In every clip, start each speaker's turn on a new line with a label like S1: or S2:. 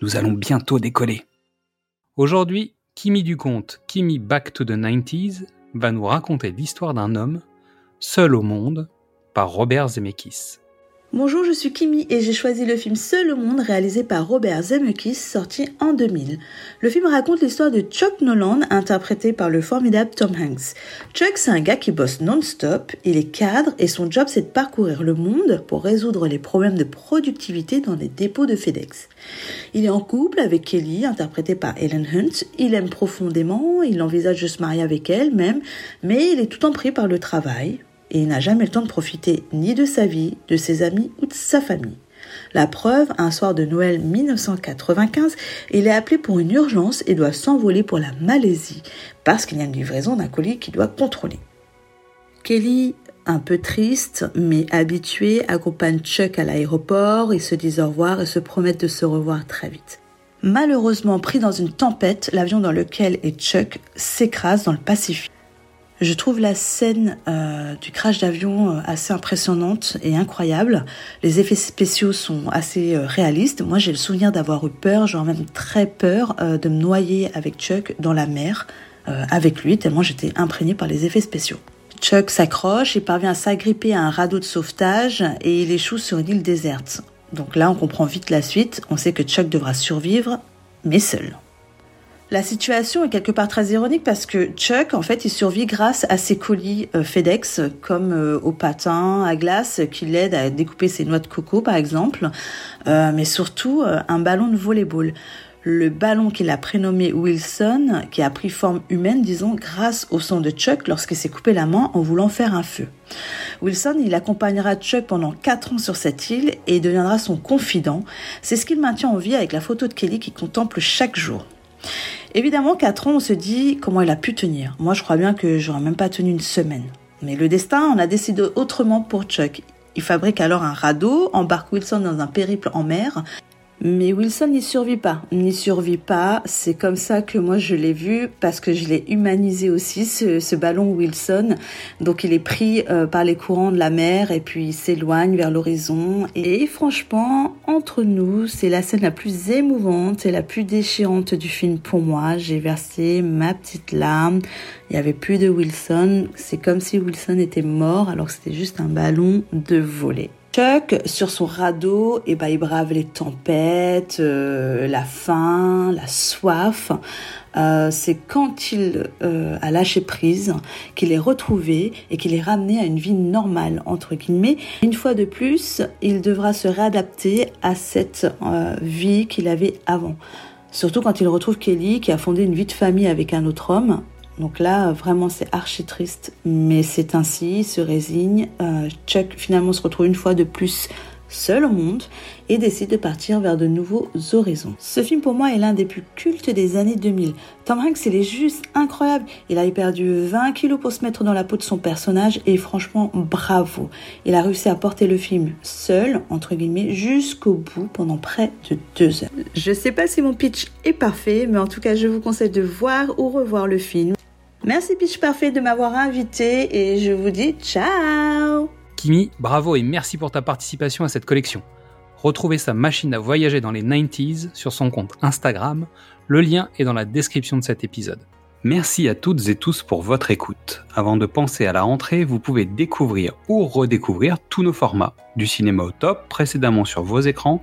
S1: nous allons bientôt décoller. Aujourd'hui, Kimi Duconte, Kimi Back to the 90s, va nous raconter l'histoire d'un homme seul au monde par Robert Zemeckis.
S2: Bonjour, je suis Kimi et j'ai choisi le film Seul au monde réalisé par Robert Zemeckis sorti en 2000. Le film raconte l'histoire de Chuck Noland interprété par le formidable Tom Hanks. Chuck c'est un gars qui bosse non-stop, il est cadre et son job c'est de parcourir le monde pour résoudre les problèmes de productivité dans les dépôts de FedEx. Il est en couple avec Kelly interprétée par Ellen Hunt, il aime profondément, il envisage de se marier avec elle même, mais il est tout en pris par le travail, et il n'a jamais le temps de profiter ni de sa vie, de ses amis ou de sa famille. La preuve, un soir de Noël 1995, il est appelé pour une urgence et doit s'envoler pour la Malaisie parce qu'il y a une livraison d'un colis qu'il doit contrôler. Kelly, un peu triste mais habitué, accompagne Chuck à l'aéroport, ils se disent au revoir et se promettent de se revoir très vite. Malheureusement pris dans une tempête, l'avion dans lequel est Chuck s'écrase dans le Pacifique. Je trouve la scène euh, du crash d'avion euh, assez impressionnante et incroyable. Les effets spéciaux sont assez euh, réalistes. Moi, j'ai le souvenir d'avoir eu peur, genre même très peur, de me noyer avec Chuck dans la mer avec lui, tellement j'étais imprégnée par les effets spéciaux. Chuck s'accroche et parvient à s'agripper à un radeau de sauvetage et il échoue sur une île déserte. Donc là, on comprend vite la suite. On sait que Chuck devra survivre, mais seul. La situation est quelque part très ironique parce que Chuck, en fait, il survit grâce à ses colis euh, FedEx, comme euh, au patin à glace qui l'aide à découper ses noix de coco, par exemple, euh, mais surtout un ballon de volleyball. Le ballon qu'il a prénommé Wilson, qui a pris forme humaine, disons, grâce au sang de Chuck lorsqu'il s'est coupé la main en voulant faire un feu. Wilson, il accompagnera Chuck pendant 4 ans sur cette île et deviendra son confident. C'est ce qu'il maintient en vie avec la photo de Kelly qu'il contemple chaque jour. Évidemment, 4 ans, on se dit comment il a pu tenir. Moi, je crois bien que j'aurais même pas tenu une semaine. Mais le destin, on a décidé autrement pour Chuck. Il fabrique alors un radeau, embarque Wilson dans un périple en mer mais Wilson n'y survit pas, n'y survit pas. C'est comme ça que moi je l'ai vu parce que je l'ai humanisé aussi ce, ballon Wilson. Donc il est pris euh, par les courants de la mer et puis il s'éloigne vers l'horizon. Et franchement, entre nous, c'est la scène la plus émouvante et la plus déchirante du film pour moi. J'ai versé ma petite larme. Il n'y avait plus de Wilson. C'est comme si Wilson était mort alors que c'était juste un ballon de voler. Chuck, sur son radeau, eh ben, il brave les tempêtes, euh, la faim, la soif. Euh, c'est quand il euh, a lâché prise qu'il est retrouvé et qu'il est ramené à une vie normale, entre guillemets. Une fois de plus, il devra se réadapter à cette vie qu'il avait avant. Surtout quand il retrouve Kelly qui a fondé une vie de famille avec un autre homme donc là, vraiment, c'est archi triste, mais c'est ainsi, il se résigne. Euh, Chuck finalement se retrouve une fois de plus seul au monde et décide de partir vers de nouveaux horizons. Ce film pour moi est l'un des plus cultes des années 2000. Tom Hanks, il est juste incroyable. Il a perdu 20 kilos pour se mettre dans la peau de son personnage et franchement, bravo. Il a réussi à porter le film seul, entre guillemets, jusqu'au bout pendant près de deux heures. Je sais pas si mon pitch est parfait, mais en tout cas, je vous conseille de voir ou revoir le film. Merci Pitch Parfait de m'avoir invité et je vous dis ciao
S1: Kimi, bravo et merci pour ta participation à cette collection. Retrouvez sa machine à voyager dans les 90s sur son compte Instagram, le lien est dans la description de cet épisode. Merci à toutes et tous pour votre écoute. Avant de penser à la rentrée, vous pouvez découvrir ou redécouvrir tous nos formats, du cinéma au top précédemment sur vos écrans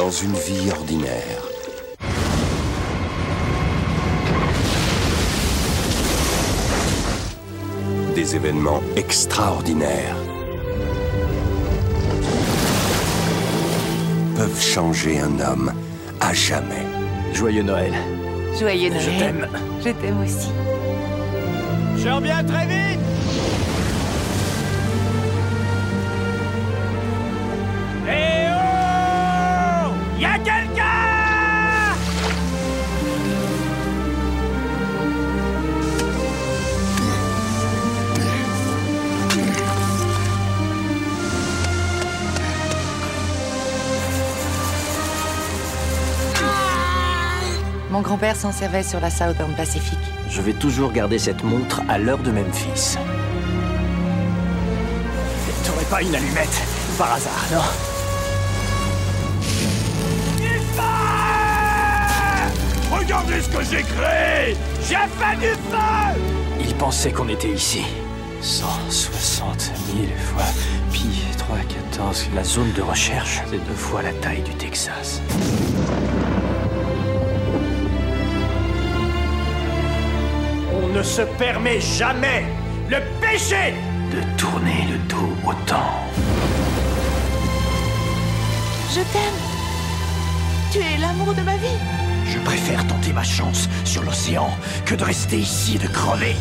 S3: Dans une vie ordinaire, des événements extraordinaires peuvent changer un homme à jamais.
S4: Joyeux Noël.
S5: Joyeux Noël.
S4: Je t'aime.
S5: Je t'aime aussi.
S4: Je reviens très vite
S5: Mon grand-père s'en servait sur la Southern Pacific.
S4: Je vais toujours garder cette montre à l'heure de Memphis. T'aurais pas une allumette Par hasard, non? Du feu Regardez ce que j'ai créé J'ai fait du feu Il pensait qu'on était ici. 160 000 fois pi 314. La zone de recherche, c'est deux fois la taille du Texas. Ne se permet jamais le péché de tourner le dos au temps.
S5: Je t'aime. Tu es l'amour de ma vie.
S4: Je préfère tenter ma chance sur l'océan que de rester ici et de crever.